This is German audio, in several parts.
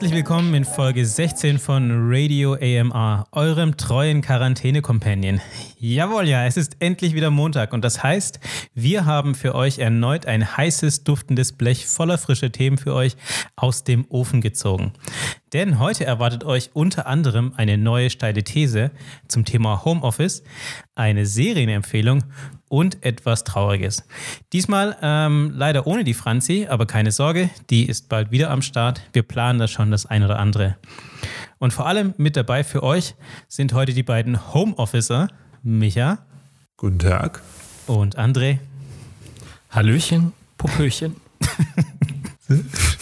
Herzlich willkommen in Folge 16 von Radio AMR, eurem treuen Quarantäne-Companion. Jawohl, ja, es ist endlich wieder Montag und das heißt, wir haben für euch erneut ein heißes, duftendes Blech voller frischer Themen für euch aus dem Ofen gezogen. Denn heute erwartet euch unter anderem eine neue steile These zum Thema Homeoffice, eine Serienempfehlung und etwas Trauriges. Diesmal ähm, leider ohne die Franzi, aber keine Sorge, die ist bald wieder am Start. Wir planen da schon das ein oder andere. Und vor allem mit dabei für euch sind heute die beiden Homeofficer, Micha. Guten Tag. Und André. Hallöchen, Popöchen.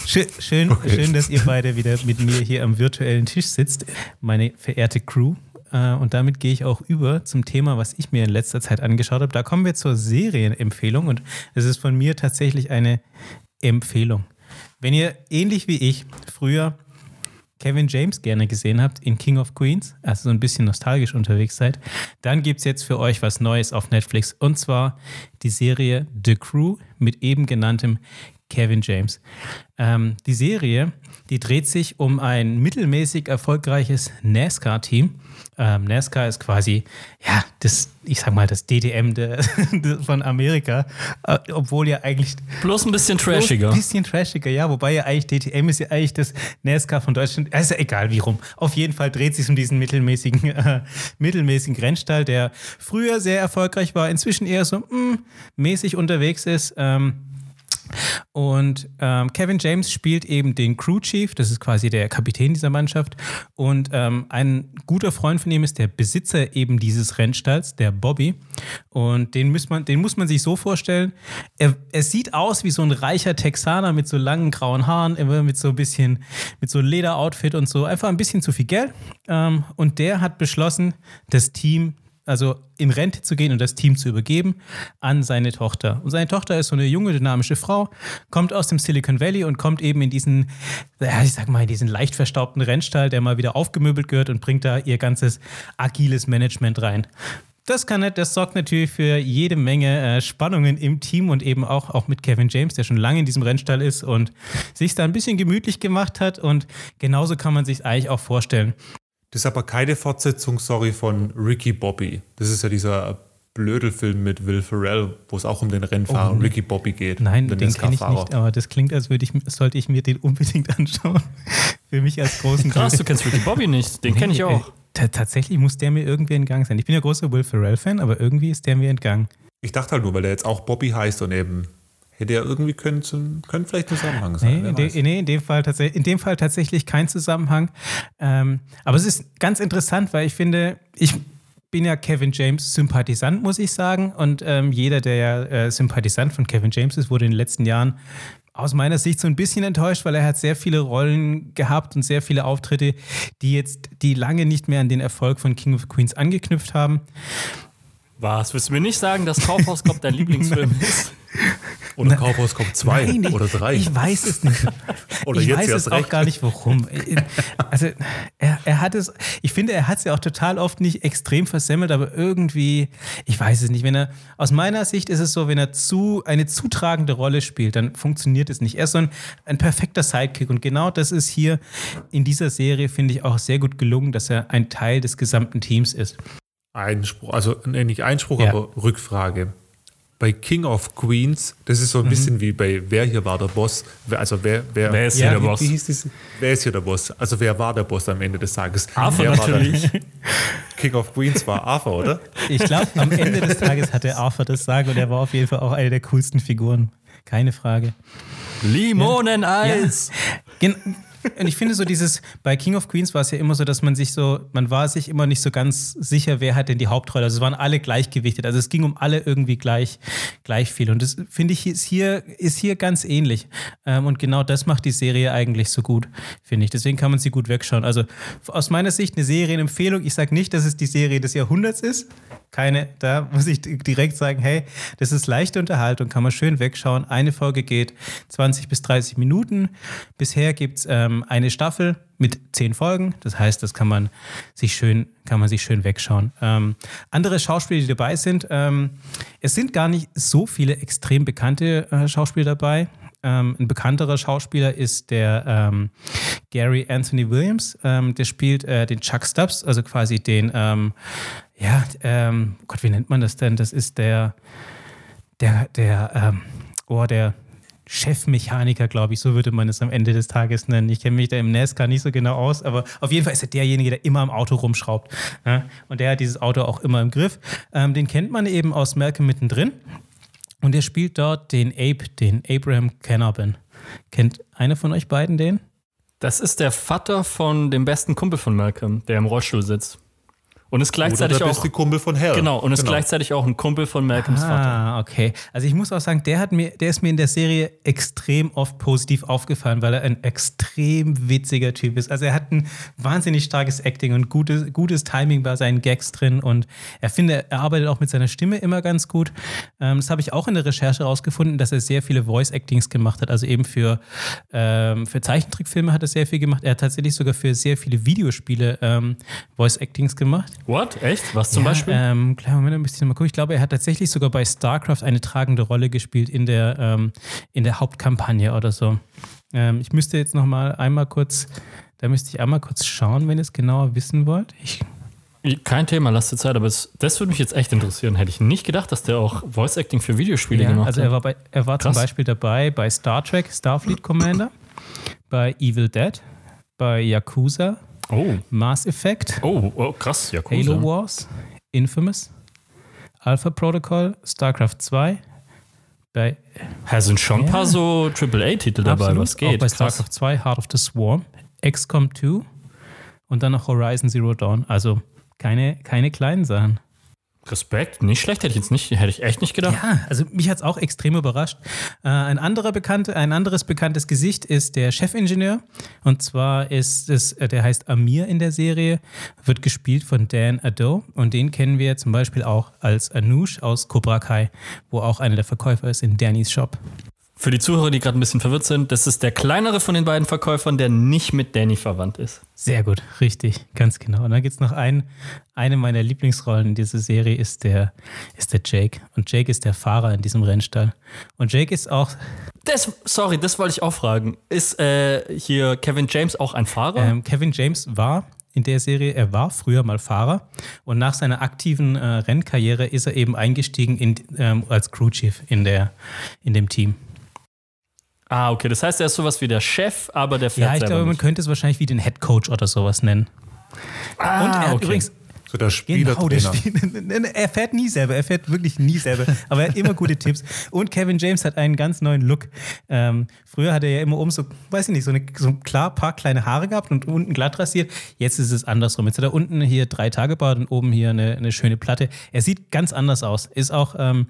schön, schön, okay. schön, dass ihr beide wieder mit mir hier am virtuellen Tisch sitzt, meine verehrte Crew. Äh, und damit gehe ich auch über zum Thema, was ich mir in letzter Zeit angeschaut habe. Da kommen wir zur Serienempfehlung und es ist von mir tatsächlich eine Empfehlung. Wenn ihr ähnlich wie ich früher Kevin James gerne gesehen habt in King of Queens, also so ein bisschen nostalgisch unterwegs seid, dann gibt es jetzt für euch was Neues auf Netflix und zwar die Serie The Crew mit eben genanntem Kevin James. Ähm, die Serie, die dreht sich um ein mittelmäßig erfolgreiches NASCAR-Team. Ähm, NASCAR ist quasi, ja, das, ich sag mal, das DTM de, de, von Amerika, äh, obwohl ja eigentlich. Bloß ein bisschen trashiger. Ein bisschen trashiger, ja, wobei ja eigentlich DTM ist ja eigentlich das NASCAR von Deutschland. Also egal wie rum. Auf jeden Fall dreht sich um diesen mittelmäßigen, äh, mittelmäßigen Rennstall, der früher sehr erfolgreich war, inzwischen eher so mh, hm, mäßig unterwegs ist. Ähm, und ähm, Kevin James spielt eben den Crew Chief, das ist quasi der Kapitän dieser Mannschaft. Und ähm, ein guter Freund von ihm ist der Besitzer eben dieses Rennstalls, der Bobby. Und den muss man, den muss man sich so vorstellen. Er, er sieht aus wie so ein reicher Texaner mit so langen grauen Haaren, immer mit so ein bisschen, mit so Lederoutfit und so. Einfach ein bisschen zu viel Geld. Ähm, und der hat beschlossen, das Team also in Rente zu gehen und das Team zu übergeben an seine Tochter. Und seine Tochter ist so eine junge, dynamische Frau, kommt aus dem Silicon Valley und kommt eben in diesen, ja, ich sag mal, in diesen leicht verstaubten Rennstall, der mal wieder aufgemöbelt gehört und bringt da ihr ganzes agiles Management rein. Das kann das sorgt natürlich für jede Menge äh, Spannungen im Team und eben auch, auch mit Kevin James, der schon lange in diesem Rennstall ist und sich da ein bisschen gemütlich gemacht hat. Und genauso kann man sich eigentlich auch vorstellen. Das ist aber keine Fortsetzung, sorry, von Ricky Bobby. Das ist ja dieser Blödelfilm mit Will Ferrell, wo es auch um den Rennfahrer oh, Ricky Bobby geht. Nein, den, den kenne ich nicht, aber das klingt, als würde ich, sollte ich mir den unbedingt anschauen. Für mich als großen Krass, du kennst Ricky Bobby nicht, den nee, kenne ich auch. Äh, tatsächlich muss der mir irgendwie entgangen sein. Ich bin ja großer Will Ferrell-Fan, aber irgendwie ist der mir entgangen. Ich dachte halt nur, weil der jetzt auch Bobby heißt und eben Hätte ja irgendwie können, können vielleicht Zusammenhang sein. Nee, in, de, nee in, dem Fall in dem Fall tatsächlich kein Zusammenhang. Ähm, aber es ist ganz interessant, weil ich finde, ich bin ja Kevin James Sympathisant, muss ich sagen. Und ähm, jeder, der ja äh, Sympathisant von Kevin James ist, wurde in den letzten Jahren aus meiner Sicht so ein bisschen enttäuscht, weil er hat sehr viele Rollen gehabt und sehr viele Auftritte, die jetzt, die lange nicht mehr an den Erfolg von King of Queens angeknüpft haben. Was? Willst du mir nicht sagen, dass Kaufhaus Cop dein Lieblingsfilm ist? Oder Kaufhaus Cop 2 oder 3. Ich weiß es nicht. oder ich jetzt weiß es recht. auch gar nicht, warum. Also, er, er hat es, ich finde, er hat es ja auch total oft nicht extrem versemmelt, aber irgendwie, ich weiß es nicht. Wenn er, aus meiner Sicht ist es so, wenn er zu, eine zutragende Rolle spielt, dann funktioniert es nicht. Er ist so ein, ein perfekter Sidekick und genau das ist hier in dieser Serie, finde ich, auch sehr gut gelungen, dass er ein Teil des gesamten Teams ist. Einspruch, also nicht Einspruch, ja. aber Rückfrage. Bei King of Queens, das ist so ein mhm. bisschen wie bei Wer hier war der Boss. Also wer, wer, wer ist hier ja, der Boss? Wie, hieß das? Wer ist hier der Boss? Also wer war der Boss am Ende des Tages? Arthur wer natürlich. King of Queens war Arthur, oder? Ich glaube, am Ende des Tages hatte Arthur das Sagen und er war auf jeden Fall auch eine der coolsten Figuren. Keine Frage. Limoneneis! Ja. Und ich finde so dieses, bei King of Queens war es ja immer so, dass man sich so, man war sich immer nicht so ganz sicher, wer hat denn die Hauptrolle. Also es waren alle gleichgewichtet. Also es ging um alle irgendwie gleich, gleich viel. Und das finde ich ist hier, ist hier ganz ähnlich. Ähm, und genau das macht die Serie eigentlich so gut, finde ich. Deswegen kann man sie gut wegschauen. Also aus meiner Sicht eine Serienempfehlung. Ich sage nicht, dass es die Serie des Jahrhunderts ist keine, da muss ich direkt sagen, hey, das ist leichte Unterhaltung, kann man schön wegschauen. Eine Folge geht 20 bis 30 Minuten. Bisher gibt es ähm, eine Staffel mit zehn Folgen. Das heißt, das kann man sich schön, kann man sich schön wegschauen. Ähm, andere Schauspieler, die dabei sind, ähm, es sind gar nicht so viele extrem bekannte äh, Schauspieler dabei. Ähm, ein bekannterer Schauspieler ist der ähm, Gary Anthony Williams. Ähm, der spielt äh, den Chuck Stubbs, also quasi den, ähm, ja, ähm, Gott, wie nennt man das denn? Das ist der, der, der, ähm, oh, der Chefmechaniker, glaube ich, so würde man es am Ende des Tages nennen. Ich kenne mich da im NASCAR nicht so genau aus, aber auf jeden Fall ist er derjenige, der immer am Auto rumschraubt. Ja? Und der hat dieses Auto auch immer im Griff. Ähm, den kennt man eben aus Malcolm mittendrin. Und er spielt dort den Abe, den Abraham Cannabin. Kennt einer von euch beiden den? Das ist der Vater von dem besten Kumpel von Malcolm, der im Rollstuhl sitzt. Und ist gleichzeitig Oder der auch. beste Kumpel von Hell. Genau, und ist Genau. gleichzeitig auch ein Kumpel von Malcolms Vater. Ah, okay. Also ich muss auch sagen, der hat mir, der ist mir in der Serie extrem oft positiv aufgefallen, weil er ein extrem witziger Typ ist. Also er hat ein wahnsinnig starkes Acting und gutes, gutes Timing bei seinen Gags drin und er finde, er arbeitet auch mit seiner Stimme immer ganz gut. Ähm, das habe ich auch in der Recherche rausgefunden, dass er sehr viele Voice-Actings gemacht hat. Also eben für, ähm, für Zeichentrickfilme hat er sehr viel gemacht. Er hat tatsächlich sogar für sehr viele Videospiele ähm, Voice-Actings gemacht. What? Echt? Was zum Ja, Beispiel? Ähm, klar, Moment, ein bisschen mal gucken. Ich glaube, er hat tatsächlich sogar bei StarCraft eine tragende Rolle gespielt in der, ähm, in der Hauptkampagne oder so. Ähm, ich müsste jetzt noch mal einmal kurz, da müsste ich einmal kurz schauen, wenn ihr es genauer wissen wollt. Ich, Kein Thema, lass dir Zeit, aber es, das würde mich jetzt echt interessieren. Hätte ich nicht gedacht, dass der auch Voice Acting für Videospiele ja, gemacht also er hat. war, bei, er war zum. Beispiel dabei bei Star Trek, Starfleet Commander, bei Evil Dead, bei Yakuza, Oh, Mass Effect, oh, oh krass. Ja, cool. Halo Wars, Infamous, Alpha Protocol, StarCraft 2, bei Ja, sind schon ein Ja. paar so AAA-Titel dabei, was geht. Auch bei Krass. StarCraft 2, Heart of the Swarm, XCOM 2 und dann noch Horizon Zero Dawn. Also keine, keine kleinen Sachen. Respekt, nicht schlecht, hätte ich jetzt nicht, hätte ich echt nicht gedacht. Ja, also mich hat es auch extrem überrascht. Äh, ein, anderer bekannte, ein anderes bekanntes Gesicht ist der Chefingenieur. Und zwar ist es, äh, der heißt Amir in der Serie, wird gespielt von Dan Ado. Und den kennen wir zum Beispiel auch als Anush aus Cobra Kai, wo auch einer der Verkäufer ist in Dannys Shop. Für die Zuhörer, die gerade ein bisschen verwirrt sind, das ist der kleinere von den beiden Verkäufern, der nicht mit Danny verwandt ist. Sehr gut, richtig, ganz genau. Und dann gibt es noch einen, eine meiner Lieblingsrollen in dieser Serie ist der, ist der Jake. Und Jake ist der Fahrer in diesem Rennstall. Und Jake ist auch, Das, sorry, das wollte ich auch fragen. Ist äh, hier Kevin James auch ein Fahrer? ähm, Kevin James war in der Serie, er war früher mal Fahrer und nach seiner aktiven äh, Rennkarriere ist er eben eingestiegen in, ähm, als Crewchief in, der, in dem Team. Ah, okay, das heißt, er ist sowas wie der Chef, aber der fährt Ja, ich glaube, man nicht. könnte es wahrscheinlich wie den Head Coach oder sowas nennen. Ah, und er hat okay. übrigens, So der Genau, der Spielertrainer. Spiel, er fährt nie selber, er fährt wirklich nie selber, aber er hat immer gute Tipps. Und Kevin James hat einen ganz neuen Look. Ähm, früher hat er ja immer oben so, weiß ich nicht, so, eine, so ein klar paar kleine Haare gehabt und unten glatt rasiert. Jetzt ist es andersrum. Jetzt hat er unten hier drei Tage Bart und oben hier eine, eine schöne Platte. Er sieht ganz anders aus. Ist auch ähm,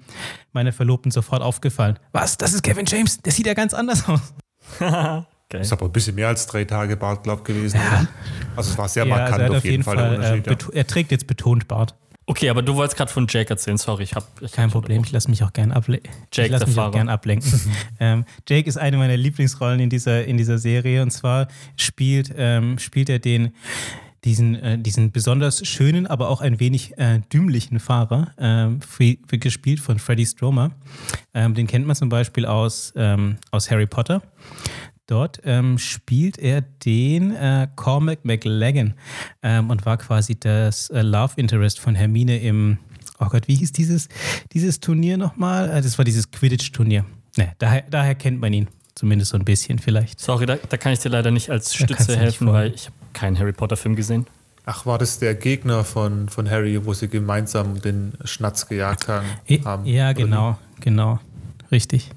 meiner Verlobten sofort aufgefallen. Was? Das ist Kevin James? Der sieht ja ganz anders aus. Geil. Ist aber ein bisschen mehr als drei Tage Bart, glaub gewesen. oder? Also es war sehr Ja, markant also auf jeden Fall, der äh, Unterschied. ja. er trägt jetzt betont Bart. Okay, aber du wolltest gerade von Jake erzählen, sorry, ich habe. Ich Kein Problem, ich lasse mich auch gern ablenken. Jake, ich mich Fahrer. auch gern ablenken. ähm, Jake ist eine meiner Lieblingsrollen in dieser, in dieser Serie und zwar spielt, ähm, spielt er den diesen, äh, diesen besonders schönen, aber auch ein wenig äh, dümmlichen Fahrer, ähm, gespielt von Freddie Stromer. Ähm, den kennt man zum Beispiel aus, ähm, aus Harry Potter. Dort ähm, spielt er den äh, Cormac McLagan ähm, und war quasi das äh, Love Interest von Hermine im, oh Gott, wie hieß dieses, dieses Turnier nochmal? Äh, das war dieses Quidditch-Turnier. Ne, daher, daher kennt man ihn. Zumindest so ein bisschen vielleicht. Sorry, da, da kann ich dir leider nicht als Stütze helfen, weil ich habe keinen Harry Potter-Film gesehen. Ach, war das der Gegner von, von Harry, wo sie gemeinsam den Schnatz gejagt haben? Ja, genau, genau. Richtig.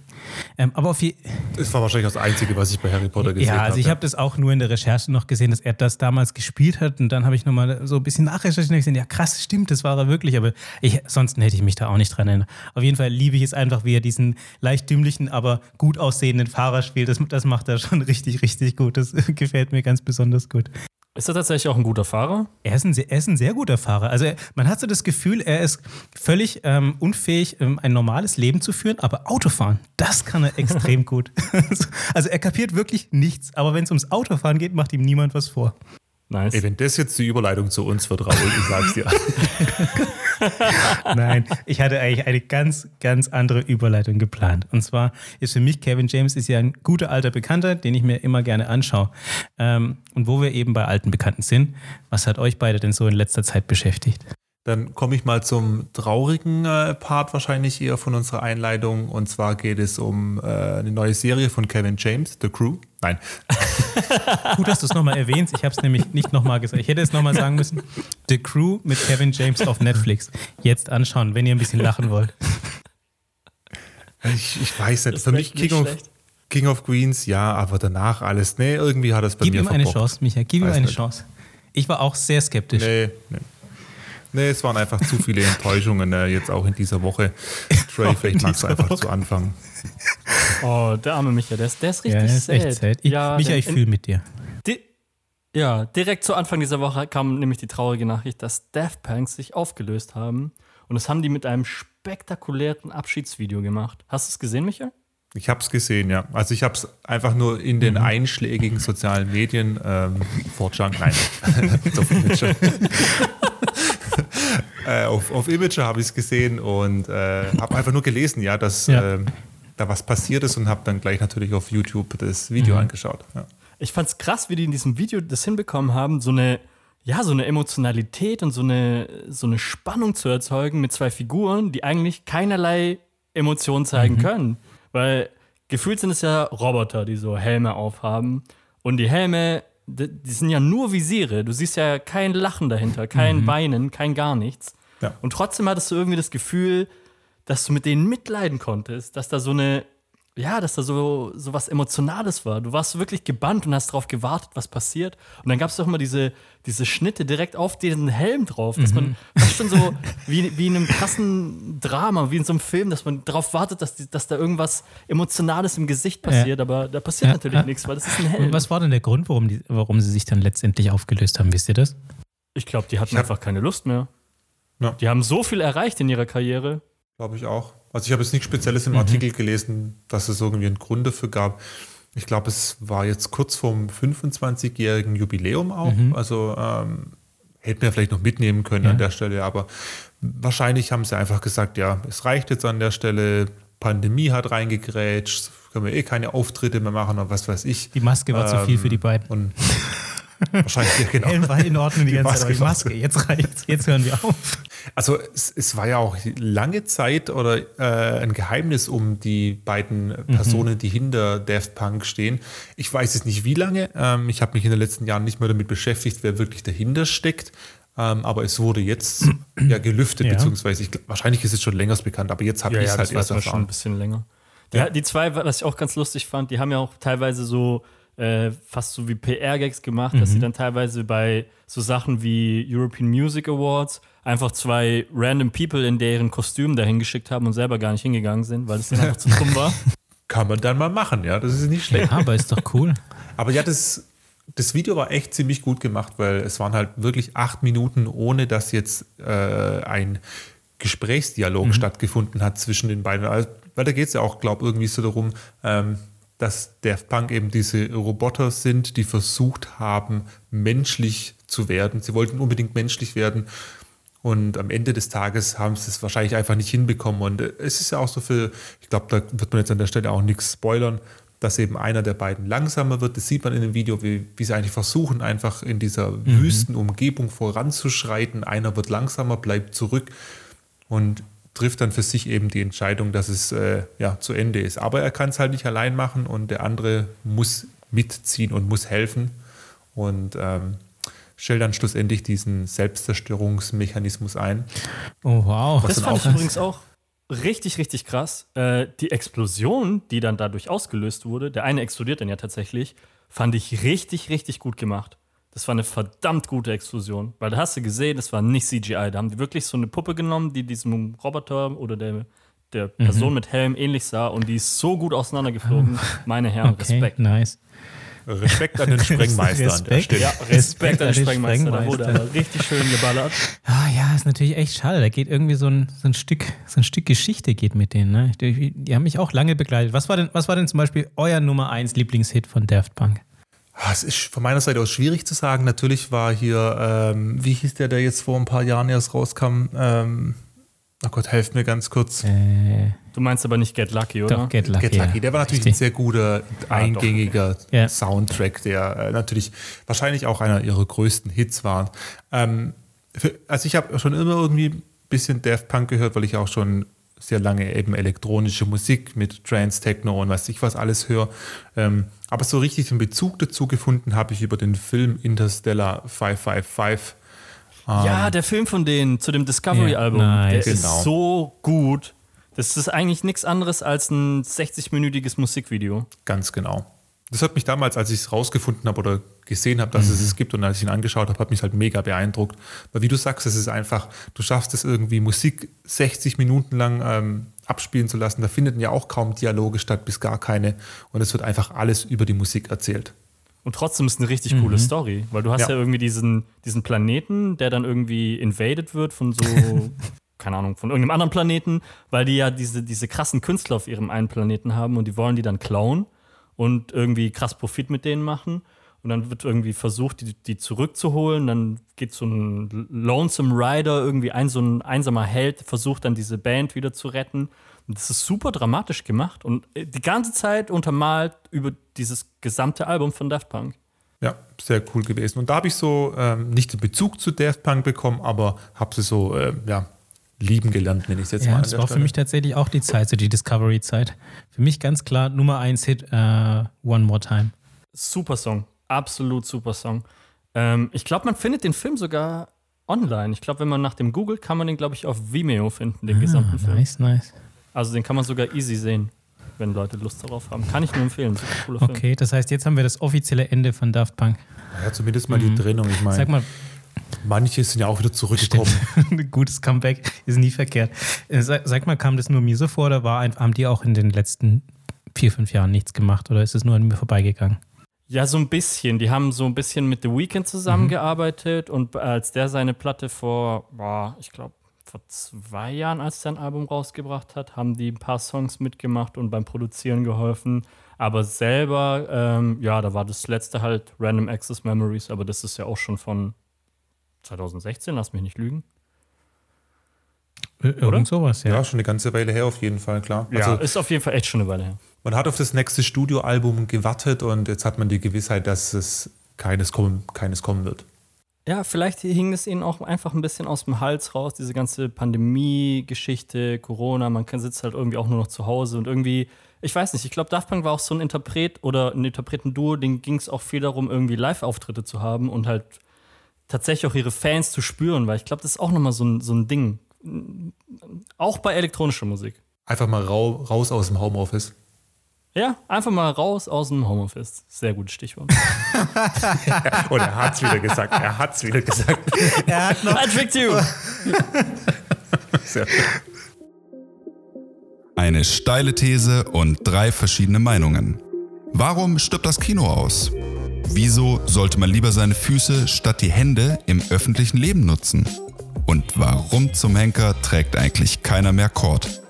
Ähm, aber auf je? Das war wahrscheinlich das Einzige, was ich bei Harry Potter gesehen habe. Ja, also ich habe das auch nur in der Recherche noch gesehen, dass er das damals gespielt hat und dann habe ich nochmal so ein bisschen nachrecherchiert und gesehen, ja krass, stimmt, das war er wirklich, aber ich, sonst hätte ich mich da auch nicht dran erinnert. Auf jeden Fall liebe ich es einfach, wie er diesen leicht dümmlichen, aber gut aussehenden Fahrer spielt. Das, das macht er schon richtig, richtig gut. Das gefällt mir ganz besonders gut. Ist er tatsächlich auch ein guter Fahrer? Er ist ein, sehr- er ist ein sehr guter Fahrer. Also er, man hat so das Gefühl, er ist völlig ähm, unfähig, ähm, ein normales Leben zu führen, aber Autofahren, das kann er extrem gut. also er kapiert wirklich nichts, aber wenn es ums Autofahren geht, macht ihm niemand was vor. Nice. Ey, wenn das jetzt die Überleitung zu uns wird, Raoul, ich sag's dir. Nein, ich hatte eigentlich eine ganz, ganz andere Überleitung geplant. Und zwar ist für mich Kevin James ist ja ein guter alter Bekannter, den ich mir immer gerne anschaue. Ähm, und wo wir eben bei alten Bekannten sind, was hat euch beide denn so in letzter Zeit beschäftigt? Dann komme ich mal zum traurigen äh, Part wahrscheinlich eher von unserer Einleitung. Und zwar geht es um äh, eine neue Serie von Kevin James, The Crew. Nein. Gut, dass du es nochmal erwähnst. Ich habe es nämlich nicht nochmal gesagt. Ich hätte es nochmal sagen müssen. The Crew mit Kevin James auf Netflix. Jetzt anschauen, wenn ihr ein bisschen lachen wollt. Ich, ich weiß nicht. Für mich King of, King of Queens, ja, aber danach alles. Nee, irgendwie hat es bei Gib mir ihm eine. Chance, Michael. Gib ihm eine nicht. Chance. Ich war auch sehr skeptisch. Nee, nee. Nee, es waren einfach zu viele Enttäuschungen äh, jetzt auch in dieser Woche. Trey, vielleicht magst du einfach Woche. zu Anfang. Oh, der arme Micha, der ist, der ist Ja, richtig das ist echt sad. sad. Ich, ja, Michael, denn ich fühle mit dir. Di ja, direkt zu Anfang dieser Woche kam nämlich die traurige Nachricht, dass Daft Punk sich aufgelöst haben. Und das haben die mit einem spektakulären Abschiedsvideo gemacht. Hast du es gesehen, Michael? Ich habe es gesehen, ja. Also ich habe es einfach nur in den einschlägigen sozialen Medien ähm, Fortschank, nein, auf Imager. Äh, auf, auf Imager habe ich es gesehen und äh, habe einfach nur gelesen, ja, dass Ja. ähm, da was passiert ist und habe dann gleich natürlich auf YouTube das Video angeschaut. Ja. Ich fand's krass, wie die in diesem Video das hinbekommen haben, so eine, ja, so eine Emotionalität und so eine, so eine Spannung zu erzeugen mit zwei Figuren, die eigentlich keinerlei Emotionen zeigen können. Weil gefühlt sind es ja Roboter, die so Helme aufhaben. Und die Helme, die, sind ja nur Visiere. Du siehst ja kein Lachen dahinter, kein Weinen, kein gar nichts. Ja. Und trotzdem hattest du irgendwie das Gefühl, dass du mit denen mitleiden konntest, dass da so eine, ja, dass da so, so was Emotionales war. Du warst wirklich gebannt und hast darauf gewartet, was passiert. Und dann gab es doch immer diese, diese Schnitte direkt auf den Helm drauf, dass man fast schon so wie, wie in einem krassen Drama, wie in so einem Film, dass man darauf wartet, dass, die, dass da irgendwas Emotionales im Gesicht passiert, aber da passiert Ja, natürlich ja. nichts, weil das ist ein Helm. Und was war denn der Grund, warum, die, warum sie sich dann letztendlich aufgelöst haben? Wisst ihr das? Ich glaube, die hatten einfach keine Lust mehr. Ja. Die haben so viel erreicht in ihrer Karriere. Glaube ich auch. Also ich habe jetzt nichts Spezielles Mhm. im Artikel gelesen, dass es irgendwie einen Grund dafür gab. Ich glaube, es war jetzt kurz vorm 25-jährigen Jubiläum auch. Mhm. Also ähm, hätten wir vielleicht noch mitnehmen können an der Stelle, aber wahrscheinlich haben sie einfach gesagt, ja, es reicht jetzt an der Stelle. Pandemie hat reingegrätscht, können wir eh keine Auftritte mehr machen oder was weiß ich. Die Maske war zu viel für die beiden. Und wahrscheinlich, ja, genau. Helm war in Ordnung die Die ganze Zeit, aber die Maske Maske, jetzt reicht's, jetzt hören wir auf. Also es, es war ja auch lange Zeit oder äh, ein Geheimnis um die beiden Personen, die hinter Daft Punk stehen. Ich weiß es nicht wie lange. Ähm, ich habe mich in den letzten Jahren nicht mehr damit beschäftigt, wer wirklich dahinter steckt. Ähm, aber es wurde jetzt ja gelüftet, Ja. beziehungsweise ich, wahrscheinlich ist es schon längst bekannt, aber jetzt habe ich es halt das erst war schon ein erfahren. bisschen länger. Die, die zwei, was ich auch ganz lustig fand, die haben ja auch teilweise so äh, fast so wie PR-Gags gemacht, dass sie dann teilweise bei so Sachen wie European Music Awards einfach zwei random People in deren Kostüm dahin geschickt haben und selber gar nicht hingegangen sind, weil es denen einfach zu dumm war. Kann man dann mal machen, ja, das ist nicht schlecht. Ja, aber ist doch cool. Aber ja, das, das Video war echt ziemlich gut gemacht, weil es waren halt wirklich acht Minuten, ohne dass jetzt äh, ein Gesprächsdialog stattgefunden hat zwischen den beiden. Also, weil da geht es ja auch, glaube ich, irgendwie so darum, ähm, dass Daft Punk eben diese Roboter sind, die versucht haben, menschlich zu werden. Sie wollten unbedingt menschlich werden. Und am Ende des Tages haben sie es wahrscheinlich einfach nicht hinbekommen. Und es ist ja auch so viel, ich glaube, da wird man jetzt an der Stelle auch nichts spoilern, dass eben einer der beiden langsamer wird. Das sieht man in dem Video, wie, wie sie eigentlich versuchen, einfach in dieser Wüstenumgebung voranzuschreiten. Einer wird langsamer, bleibt zurück und trifft dann für sich eben die Entscheidung, dass es äh, ja, zu Ende ist. Aber er kann es halt nicht allein machen und der andere muss mitziehen und muss helfen und ähm, stellt dann schlussendlich diesen Selbstzerstörungsmechanismus ein. Oh, wow. Das fand ich übrigens auch richtig, richtig krass. Äh, die Explosion, die dann dadurch ausgelöst wurde, der eine explodiert dann ja tatsächlich, fand ich richtig, richtig gut gemacht. Das war eine verdammt gute Explosion, weil da hast du gesehen, das war nicht CGI. Da haben die wirklich so eine Puppe genommen, die diesem Roboter oder der, der Person mit Helm ähnlich sah und die ist so gut auseinandergeflogen. Meine Herren, Okay, Respekt. nice. Respekt an den Sprengmeister an der Respekt. Stelle. Ja, Respekt an den Sprengmeister. Da wurde Sprengmeister. aber richtig schön geballert. Ah, ja, ist natürlich echt schade. Da geht irgendwie so ein, so ein, Stück, so ein Stück Geschichte geht mit denen. Ne? Die, die haben mich auch lange begleitet. Was war denn, was war denn zum Beispiel euer Nummer 1 Lieblingshit von Daft Punk? Ah, Es ist von meiner Seite aus schwierig zu sagen. Natürlich war hier, ähm, wie hieß der, der jetzt vor ein paar Jahren erst rauskam? Ähm, oh Gott, helft mir ganz kurz. Äh, Du meinst aber nicht Get Lucky, oder? doch, Get Lucky. Get Lucky. ja. Der war natürlich ein Richtig. sehr guter, eingängiger Ja. Soundtrack, der äh, natürlich wahrscheinlich auch einer ihrer größten Hits war. Ähm, für, also ich habe schon immer irgendwie ein bisschen Daft Punk gehört, weil ich auch schon sehr lange eben elektronische Musik mit Trance, Techno und was ich was alles höre. Ähm, aber so richtig den Bezug dazu gefunden habe ich über den Film Interstellar 555. Ja, der Film von denen zu dem Discovery-Album, Ja, der nice. Genau. ist so gut. Das ist eigentlich nichts anderes als ein 60-minütiges Musikvideo. Ganz genau. Das hat mich damals, als ich es rausgefunden habe oder gesehen habe, dass es es gibt und als ich ihn angeschaut habe, hat mich halt mega beeindruckt. Weil wie du sagst, es ist einfach, du schaffst es irgendwie Musik 60 Minuten lang ähm, abspielen zu lassen. Da finden ja auch kaum Dialoge statt, bis gar keine. Und es wird einfach alles über die Musik erzählt. Und trotzdem ist es eine richtig coole Story, weil du hast ja, Ja. irgendwie diesen, diesen Planeten, der dann irgendwie invaded wird von so, keine Ahnung, von irgendeinem anderen Planeten, weil die ja diese, diese krassen Künstler auf ihrem einen Planeten haben und die wollen die dann klauen und irgendwie krass Profit mit denen machen. Und dann wird irgendwie versucht, die, die zurückzuholen. Dann geht so ein Lonesome Rider, irgendwie ein so ein einsamer Held, versucht dann diese Band wieder zu retten. Und das ist super dramatisch gemacht und äh, die ganze Zeit untermalt über dieses gesamte Album von Daft Punk. Ja, sehr cool gewesen. Und da habe ich so ähm, nicht den Bezug zu Daft Punk bekommen, aber habe sie so ähm, ja, lieben gelernt, nenne ich es jetzt mal. Ja, an das war für Stelle. mich tatsächlich auch die Zeit, so die Discovery-Zeit. Für mich ganz klar Nummer 1 Hit, äh, One More Time. Super Song, absolut super Song. Ähm, ich glaube, man findet den Film sogar online. Ich glaube, wenn man nach dem googelt, kann man den, glaube ich, auf Vimeo finden, den gesamten Film. Ah, Nice, nice. Also den kann man sogar easy sehen, wenn Leute Lust darauf haben. Kann ich nur empfehlen, super cooler Film. Okay, das heißt, jetzt haben wir das offizielle Ende von Daft Punk. Ja, zumindest mal die Trennung. Ich Sag meine, mal, manche sind ja auch wieder zurückgekommen. ein gutes Comeback ist nie verkehrt. Äh, Sag, sag mal, kam das nur mir so vor oder war, ein- haben die auch in den letzten vier, fünf Jahren nichts gemacht oder ist es nur an mir vorbeigegangen? Ja, so ein bisschen. Die haben so ein bisschen mit The Weeknd zusammengearbeitet und als der seine Platte vor, boah, ich glaube, vor zwei Jahren, als er sein Album rausgebracht hat, haben die ein paar Songs mitgemacht und beim Produzieren geholfen. Aber selber, ähm, ja, da war das letzte halt Random Access Memories, aber das ist ja auch schon von 2016, lass mich nicht lügen. Äh, Irgend sowas, ja. Ja, schon eine ganze Weile her auf jeden Fall, klar. Ja, Also ist auf jeden Fall echt schon eine Weile her. man hat auf das nächste Studioalbum gewartet und jetzt hat man die Gewissheit, dass es keines kommen, keines kommen wird. Ja, vielleicht hing es ihnen auch einfach ein bisschen aus dem Hals raus, diese ganze Pandemie-Geschichte, Corona, man kann sitzt halt irgendwie auch nur noch zu Hause und irgendwie, ich weiß nicht, ich glaube, Daft Punk war auch so ein Interpret oder ein Interpretenduo, denen ging es auch viel darum, irgendwie Live-Auftritte zu haben und halt tatsächlich auch ihre Fans zu spüren, weil ich glaube, das ist auch nochmal so ein, so ein Ding. Auch bei elektronischer Musik. Einfach mal rau, raus aus dem Homeoffice. Ja, einfach mal raus aus dem Homeoffice. Sehr gutes Stichwort. Und er hat es wieder gesagt. Er hat es wieder gesagt. Er hat noch I tricked you! Sehr schön. Eine steile These und drei verschiedene Meinungen. Warum stirbt das Kino aus? Wieso sollte man lieber seine Füße statt die Hände im öffentlichen Leben nutzen? Und warum zum Henker trägt eigentlich keiner mehr Kord?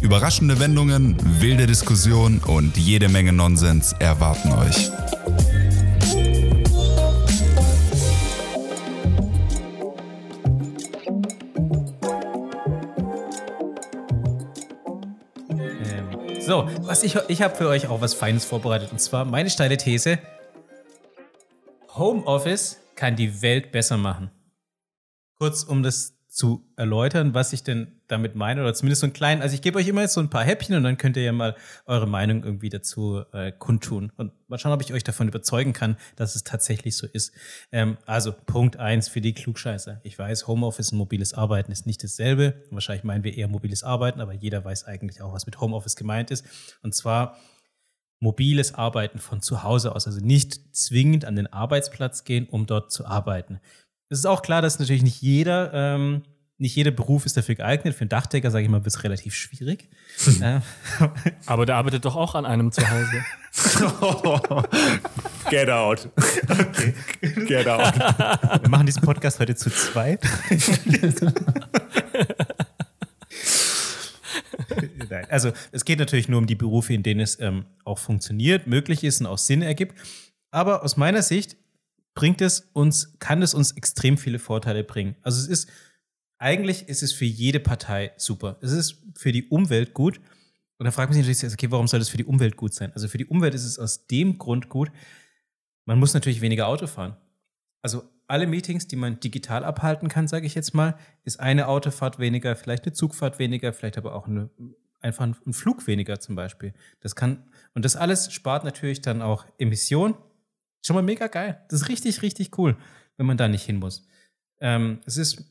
Überraschende Wendungen, wilde Diskussionen und jede Menge Nonsens erwarten euch. Ähm, so, was ich, ich habe für euch auch was Feines vorbereitet. Und zwar meine steile These: Homeoffice kann die Welt besser machen. Kurz, um das zu erläutern, was ich denn damit meine, oder zumindest so einen kleinen, also ich gebe euch immer jetzt so ein paar Häppchen und dann könnt ihr ja mal eure Meinung irgendwie dazu äh, kundtun. Und mal schauen, ob ich euch davon überzeugen kann, dass es tatsächlich so ist. Ähm, also Punkt eins für die Klugscheißer. Ich weiß, Homeoffice und mobiles Arbeiten ist nicht dasselbe. Wahrscheinlich meinen wir eher mobiles Arbeiten, aber jeder weiß eigentlich auch, was mit Homeoffice gemeint ist. Und zwar mobiles Arbeiten von zu Hause aus, also nicht zwingend an den Arbeitsplatz gehen, um dort zu arbeiten. Es ist auch klar, dass natürlich nicht jeder, ähm, nicht jeder Beruf ist dafür geeignet. Für einen Dachdecker, sage ich mal, wird es relativ schwierig. Äh, Aber der arbeitet doch auch an einem zu Hause. Get out. Get out. wir machen diesen Podcast heute zu zweit. Nein, also es geht natürlich nur um die Berufe, in denen es ähm, auch funktioniert, möglich ist und auch Sinn ergibt. Aber aus meiner Sicht bringt es uns, kann es uns extrem viele Vorteile bringen. Also es ist, eigentlich ist es für jede Partei super. Es ist für die Umwelt gut. Und da fragt man sich natürlich, okay, warum soll das für die Umwelt gut sein? Also für die Umwelt ist es aus dem Grund gut, man muss natürlich weniger Auto fahren. Also alle Meetings, die man digital abhalten kann, sage ich jetzt mal, ist eine Autofahrt weniger, vielleicht eine Zugfahrt weniger, vielleicht aber auch eine, einfach ein Flug weniger zum Beispiel. Das kann, und das alles spart natürlich dann auch Emissionen. Schon mal mega geil. Das ist richtig, richtig cool, wenn man da nicht hin muss. Ähm, es ist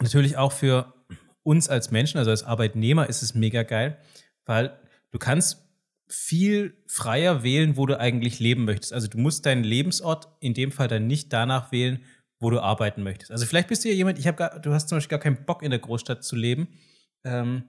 natürlich auch für uns als Menschen, also als Arbeitnehmer, ist es mega geil, weil du kannst viel freier wählen, wo du eigentlich leben möchtest. Also du musst deinen Lebensort in dem Fall dann nicht danach wählen, wo du arbeiten möchtest. Also vielleicht bist du ja jemand, ich habe du hast zum Beispiel gar keinen Bock in der Großstadt zu leben, ähm,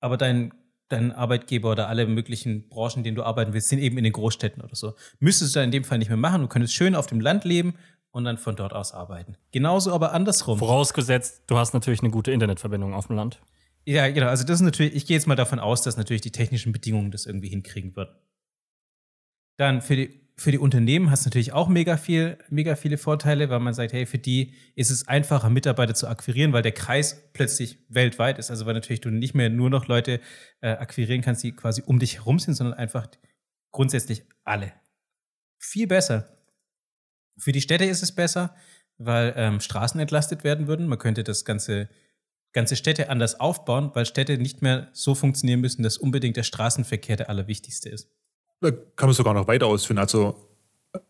aber dein, dein Arbeitgeber oder alle möglichen Branchen, in denen du arbeiten willst, sind eben in den Großstädten oder so. Müsstest du dann in dem Fall nicht mehr machen. Du könntest schön auf dem Land leben und dann von dort aus arbeiten. Genauso aber andersrum. Vorausgesetzt, du hast natürlich eine gute Internetverbindung auf dem Land. Ja, genau. Also das ist natürlich, ich gehe jetzt mal davon aus, dass natürlich die technischen Bedingungen das irgendwie hinkriegen wird. Dann für die, für die Unternehmen hast du natürlich auch mega viel, mega viele Vorteile, weil man sagt, hey, für die ist es einfacher, Mitarbeiter zu akquirieren, weil der Kreis plötzlich weltweit ist. Also weil natürlich du nicht mehr nur noch Leute äh, akquirieren kannst, die quasi um dich herum sind, sondern einfach grundsätzlich alle. Viel besser. Für die Städte ist es besser, weil ähm, Straßen entlastet werden würden. Man könnte das ganze ganze Städte anders aufbauen, weil Städte nicht mehr so funktionieren müssen, dass unbedingt der Straßenverkehr der allerwichtigste ist. Da kann man sogar noch weiter ausführen. Also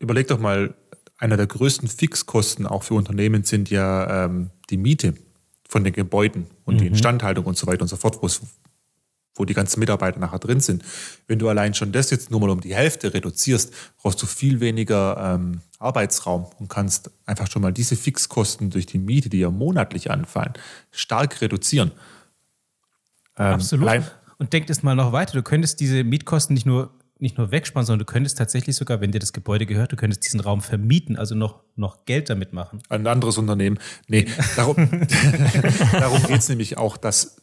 überleg doch mal, einer der größten Fixkosten auch für Unternehmen sind ja ähm, die Miete von den Gebäuden und mhm. die Instandhaltung und so weiter und so fort, wo es wo die ganzen Mitarbeiter nachher drin sind. Wenn du allein schon das jetzt nur mal um die Hälfte reduzierst, brauchst du viel weniger ähm, Arbeitsraum und kannst einfach schon mal diese Fixkosten durch die Miete, die ja monatlich anfallen, stark reduzieren. Ähm, Absolut. Und denk es mal noch weiter. Du könntest diese Mietkosten nicht nur nicht nur wegsparen, sondern du könntest tatsächlich sogar, wenn dir das Gebäude gehört, du könntest diesen Raum vermieten, also noch, noch Geld damit machen. Ein anderes Unternehmen. Nee, darum, darum geht es nämlich auch, dass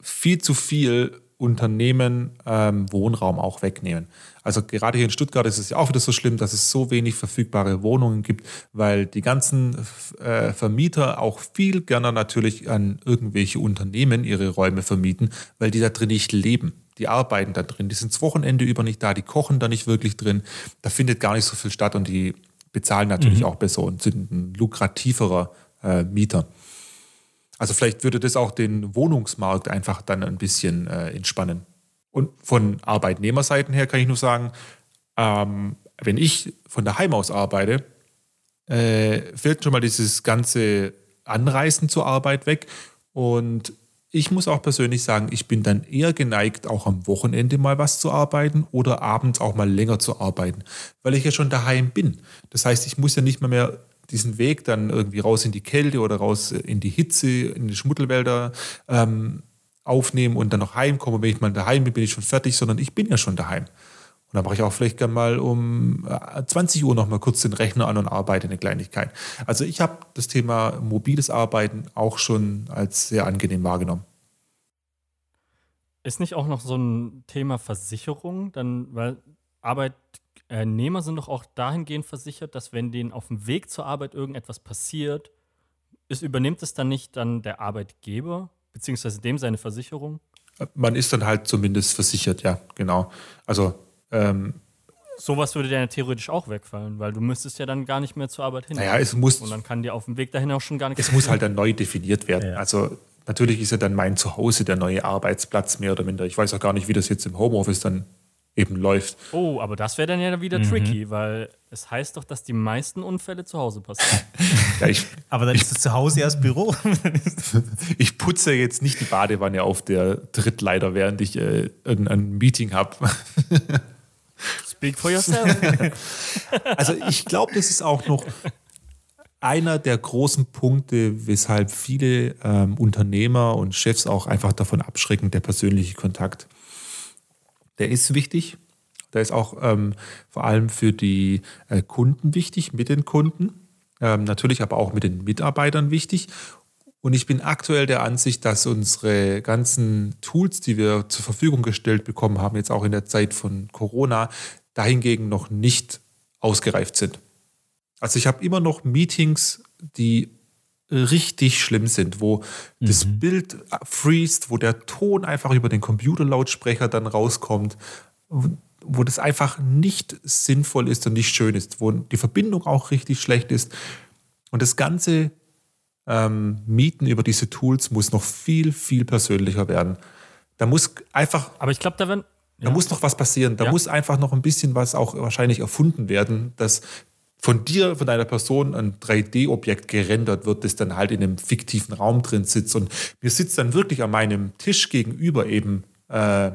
viel zu viel Unternehmen ähm, Wohnraum auch wegnehmen. Also gerade hier in Stuttgart ist es ja auch wieder so schlimm, dass es so wenig verfügbare Wohnungen gibt, weil die ganzen äh, Vermieter auch viel gerne natürlich an irgendwelche Unternehmen ihre Räume vermieten, weil die da drin nicht leben. Die arbeiten da drin, die sind das Wochenende über nicht da, die kochen da nicht wirklich drin. Da findet gar nicht so viel statt und die bezahlen natürlich mhm. auch besser und sind ein lukrativerer äh, Mieter. Also vielleicht würde das auch den Wohnungsmarkt einfach dann ein bisschen äh, entspannen. Und von Arbeitnehmerseiten her kann ich nur sagen, ähm, wenn ich von daheim aus arbeite, äh, fällt schon mal dieses ganze Anreisen zur Arbeit weg. Und ich muss auch persönlich sagen, ich bin dann eher geneigt, auch am Wochenende mal was zu arbeiten oder abends auch mal länger zu arbeiten, weil ich ja schon daheim bin. Das heißt, ich muss ja nicht mehr, mehr diesen Weg dann irgendwie raus in die Kälte oder raus in die Hitze, in die Schmuttelwälder ähm, aufnehmen und dann noch heimkommen. Wenn ich mal daheim bin, bin ich schon fertig, sondern ich bin ja schon daheim. Und dann mache ich auch vielleicht gerne mal um 20 äh, Uhr noch mal kurz den Rechner an und arbeite eine Kleinigkeit. Also ich habe das Thema mobiles Arbeiten auch schon als sehr angenehm wahrgenommen. Ist nicht auch noch so ein Thema Versicherung? Dann, weil Arbeit Nehmer sind doch auch dahingehend versichert, dass wenn denen auf dem Weg zur Arbeit irgendetwas passiert, ist, übernimmt es dann nicht dann der Arbeitgeber, beziehungsweise dem seine Versicherung? Man ist dann halt zumindest versichert, ja, genau. Also ähm, Sowas würde ja theoretisch auch wegfallen, weil du müsstest ja dann gar nicht mehr zur Arbeit hin. Naja, es muss. Und dann kann dir auf dem Weg dahin auch schon gar nichts Es muss halt dann neu definiert werden. Ja. Also natürlich ist ja dann mein Zuhause der neue Arbeitsplatz mehr oder minder. Ich weiß auch gar nicht, wie das jetzt im Homeoffice dann eben läuft. Oh, aber das wäre dann ja wieder mhm. tricky, weil es heißt doch, dass die meisten Unfälle zu Hause passieren. ja, ich, aber dann ist es zu Hause erst Büro. ich putze jetzt nicht die Badewanne auf der Drittleiter, während ich äh, ein, ein Meeting habe. Speak for yourself. also ich glaube, das ist auch noch einer der großen Punkte, weshalb viele ähm, Unternehmer und Chefs auch einfach davon abschrecken, der persönliche Kontakt der ist wichtig. Der ist auch ähm, vor allem für die äh, Kunden wichtig, mit den Kunden, ähm, natürlich aber auch mit den Mitarbeitern wichtig. Und ich bin aktuell der Ansicht, dass unsere ganzen Tools, die wir zur Verfügung gestellt bekommen haben, jetzt auch in der Zeit von Corona, dahingegen noch nicht ausgereift sind. Also ich habe immer noch Meetings, die richtig schlimm sind, wo mhm. das Bild freest, wo der Ton einfach über den Computerlautsprecher dann rauskommt, wo das einfach nicht sinnvoll ist und nicht schön ist, wo die Verbindung auch richtig schlecht ist. Und das ganze ähm, Mieten über diese Tools muss noch viel, viel persönlicher werden. Da muss einfach. Aber ich glaube, da werden. Da muss noch was passieren. Da ja. muss einfach noch ein bisschen was auch wahrscheinlich erfunden werden, dass von dir, von deiner Person ein 3D-Objekt gerendert wird, das dann halt in einem fiktiven Raum drin sitzt. Und mir sitzt dann wirklich an meinem Tisch gegenüber eben äh,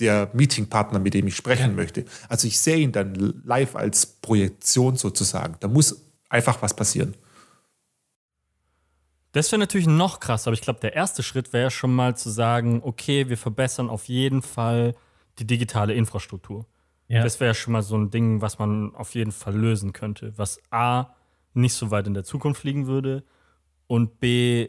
der Meetingpartner, mit dem ich sprechen möchte. Also ich sehe ihn dann live als Projektion sozusagen. Da muss einfach was passieren. Das wäre natürlich noch krass, aber ich glaube, der erste Schritt wäre schon mal zu sagen, okay, wir verbessern auf jeden Fall die digitale Infrastruktur. Ja. Das wäre schon mal so ein Ding, was man auf jeden Fall lösen könnte, was A nicht so weit in der Zukunft liegen würde und B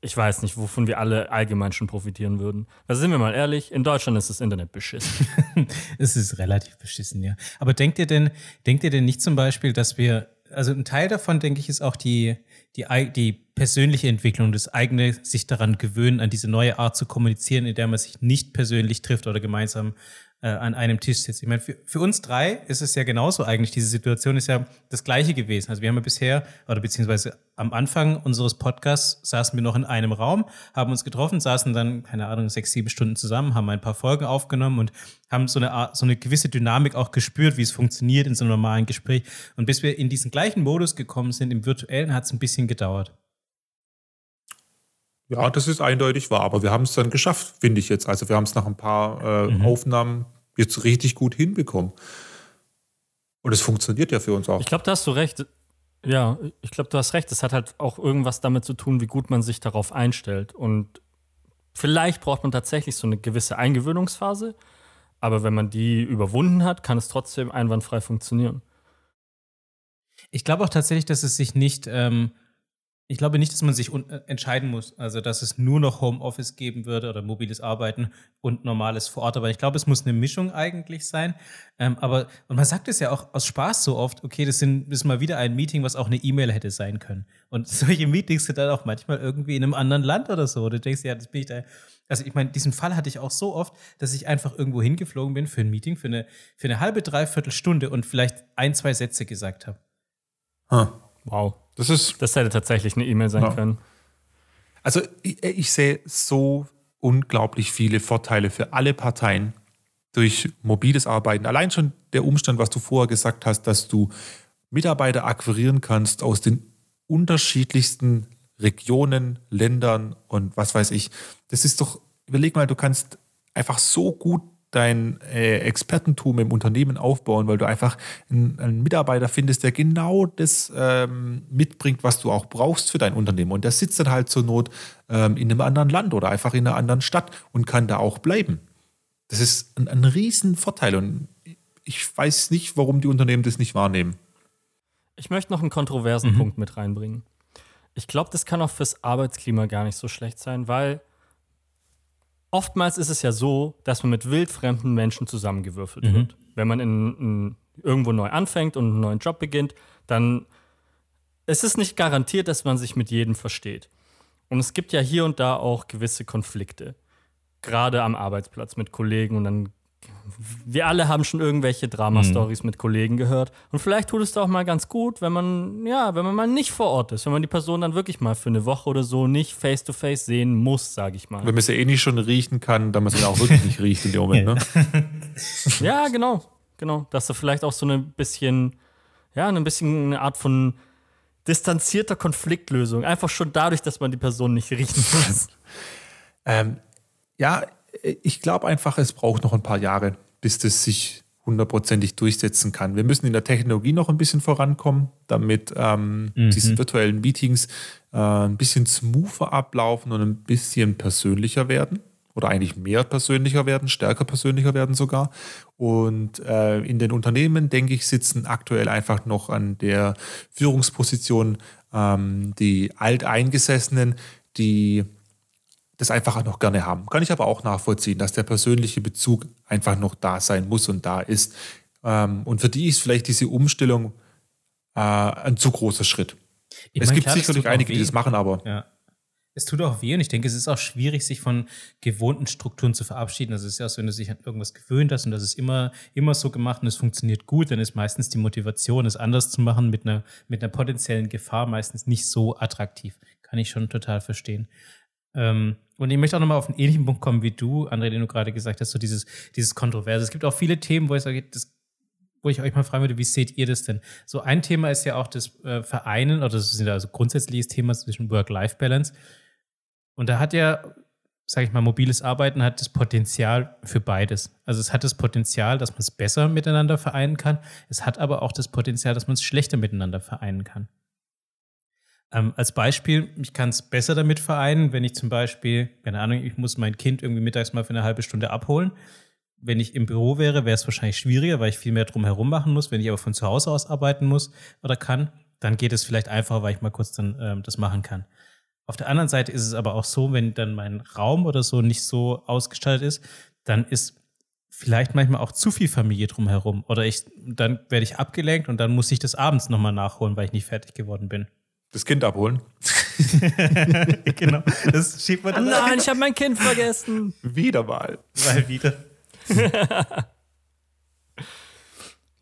ich weiß nicht, wovon wir alle allgemein schon profitieren würden. Also sind wir mal ehrlich, in Deutschland ist das Internet beschissen. es ist relativ beschissen, ja. Aber denkt ihr denn, denkt ihr denn nicht zum Beispiel, dass wir, also ein Teil davon, denke ich, ist auch die, die, die persönliche Entwicklung, das eigene sich daran gewöhnen, an diese neue Art zu kommunizieren, in der man sich nicht persönlich trifft oder gemeinsam äh, an einem Tisch sitzt. Ich meine, für, für uns drei ist es ja genauso eigentlich. Diese Situation ist ja das gleiche gewesen. Also wir haben ja bisher, oder beziehungsweise am Anfang unseres Podcasts saßen wir noch in einem Raum, haben uns getroffen, saßen dann, keine Ahnung, sechs, sieben Stunden zusammen, haben ein paar Folgen aufgenommen und haben so eine, Art, so eine gewisse Dynamik auch gespürt, wie es funktioniert in so einem normalen Gespräch. Und bis wir in diesen gleichen Modus gekommen sind, im virtuellen, hat es ein bisschen gedauert. Ja, das ist eindeutig wahr, aber wir haben es dann geschafft, finde ich jetzt. Also wir haben es nach ein paar äh, mhm. Aufnahmen jetzt richtig gut hinbekommen. Und es funktioniert ja für uns auch. Ich glaube, da hast du recht. Ja, ich glaube, du hast recht. Es hat halt auch irgendwas damit zu tun, wie gut man sich darauf einstellt. Und vielleicht braucht man tatsächlich so eine gewisse Eingewöhnungsphase. Aber wenn man die überwunden hat, kann es trotzdem einwandfrei funktionieren. Ich glaube auch tatsächlich, dass es sich nicht ähm, ich glaube nicht, dass man sich äh, entscheiden muss, also dass es nur noch Homeoffice geben würde oder mobiles Arbeiten und normales vor Ort. Aber ich glaube, es muss eine Mischung eigentlich sein. Ähm, aber und man sagt es ja auch aus Spaß so oft, okay, das, sind, das ist mal wieder ein Meeting, was auch eine E-Mail hätte sein können. Und solche Meetings sind dann auch manchmal irgendwie in einem anderen Land oder so. Du denkst ja, das bin ich da. Also ich meine, diesen Fall hatte ich auch so oft, dass ich einfach irgendwo hingeflogen bin für ein Meeting, für eine, für eine halbe, dreiviertel Stunde und vielleicht ein, zwei Sätze gesagt habe. Huh. Wow. Das ist. Das hätte tatsächlich eine E-Mail sein ja. können. Also ich, ich, sehe so unglaublich viele Vorteile für alle Parteien durch mobiles Arbeiten. Allein schon der Umstand, was du vorher gesagt hast, dass du Mitarbeiter akquirieren kannst aus den unterschiedlichsten Regionen, Ländern und was weiß ich. Das ist doch, überleg mal, du kannst einfach so gut dein äh, Expertentum im Unternehmen aufbauen, weil du einfach einen, einen Mitarbeiter findest, der genau das ähm, mitbringt, was du auch brauchst für dein Unternehmen. Und der sitzt dann halt zur Not ähm, in einem anderen Land oder einfach in einer anderen Stadt und kann da auch bleiben. Das ist ein, ein Riesenvorteil und ich weiß nicht, warum die Unternehmen das nicht wahrnehmen. Ich möchte noch einen kontroversen mhm. Punkt mit reinbringen. Ich glaube, das kann auch fürs Arbeitsklima gar nicht so schlecht sein, weil oftmals ist es ja so, dass man mit wildfremden Menschen zusammengewürfelt mhm. wird. Wenn man in, in, irgendwo neu anfängt und einen neuen Job beginnt, dann ist es nicht garantiert, dass man sich mit jedem versteht. Und es gibt ja hier und da auch gewisse Konflikte. Gerade am Arbeitsplatz mit Kollegen und dann wir alle haben schon irgendwelche Drama-Stories mhm. mit Kollegen gehört. Und vielleicht tut es doch mal ganz gut, wenn man, ja, wenn man mal nicht vor Ort ist, wenn man die Person dann wirklich mal für eine Woche oder so nicht face-to-face -face sehen muss, sage ich mal. Wenn man es ja eh nicht schon riechen kann, dann man es ja auch wirklich nicht riecht in dem Moment, ne? ja, genau. Genau. Dass da vielleicht auch so ein bisschen, ja, ein bisschen eine Art von distanzierter Konfliktlösung. Einfach schon dadurch, dass man die Person nicht riechen muss. ähm, ja, ich glaube einfach, es braucht noch ein paar Jahre, bis das sich hundertprozentig durchsetzen kann. Wir müssen in der Technologie noch ein bisschen vorankommen, damit ähm, mhm. diese virtuellen Meetings äh, ein bisschen smoother ablaufen und ein bisschen persönlicher werden oder eigentlich mehr persönlicher werden, stärker persönlicher werden sogar. Und äh, in den Unternehmen, denke ich, sitzen aktuell einfach noch an der Führungsposition ähm, die Alteingesessenen, die das einfach noch gerne haben. Kann ich aber auch nachvollziehen, dass der persönliche Bezug einfach noch da sein muss und da ist. Ähm, und für die ist vielleicht diese Umstellung äh, ein zu großer Schritt. Ich es meine, gibt klar, sicherlich einige, die das machen, aber Ja. Es tut auch weh und ich denke, es ist auch schwierig, sich von gewohnten Strukturen zu verabschieden. Also es ist ja so, wenn du dich an irgendwas gewöhnt hast und das ist immer, immer so gemacht und es funktioniert gut, dann ist meistens die Motivation, es anders zu machen, mit einer, mit einer potenziellen Gefahr meistens nicht so attraktiv. Kann ich schon total verstehen. Ähm, und ich möchte auch nochmal auf einen ähnlichen Punkt kommen wie du, André, den du gerade gesagt hast, so dieses, dieses Kontroverse. Es gibt auch viele Themen, wo ich sage, das wo ich euch mal fragen würde, wie seht ihr das denn? So ein Thema ist ja auch das äh, Vereinen, oder das ist ja also grundsätzliches Thema zwischen Work-Life-Balance. Und da hat ja, sage ich mal, mobiles Arbeiten hat das Potenzial für beides. Also es hat das Potenzial, dass man es besser miteinander vereinen kann. Es hat aber auch das Potenzial, dass man es schlechter miteinander vereinen kann. Ähm, als Beispiel, ich kann es besser damit vereinen, wenn ich zum Beispiel, keine Ahnung, ich muss mein Kind irgendwie mittags mal für eine halbe Stunde abholen. Wenn ich im Büro wäre, wäre es wahrscheinlich schwieriger, weil ich viel mehr drum herum machen muss. Wenn ich aber von zu Hause aus arbeiten muss oder kann, dann geht es vielleicht einfacher, weil ich mal kurz dann ähm, das machen kann. Auf der anderen Seite ist es aber auch so, wenn dann mein Raum oder so nicht so ausgestaltet ist, dann ist vielleicht manchmal auch zu viel Familie drumherum. Oder ich, dann werde ich abgelenkt und dann muss ich das abends nochmal nachholen, weil ich nicht fertig geworden bin. Das Kind abholen. genau. Das schiebt man dann nein, ich habe mein Kind vergessen. Wieder mal. mal wieder.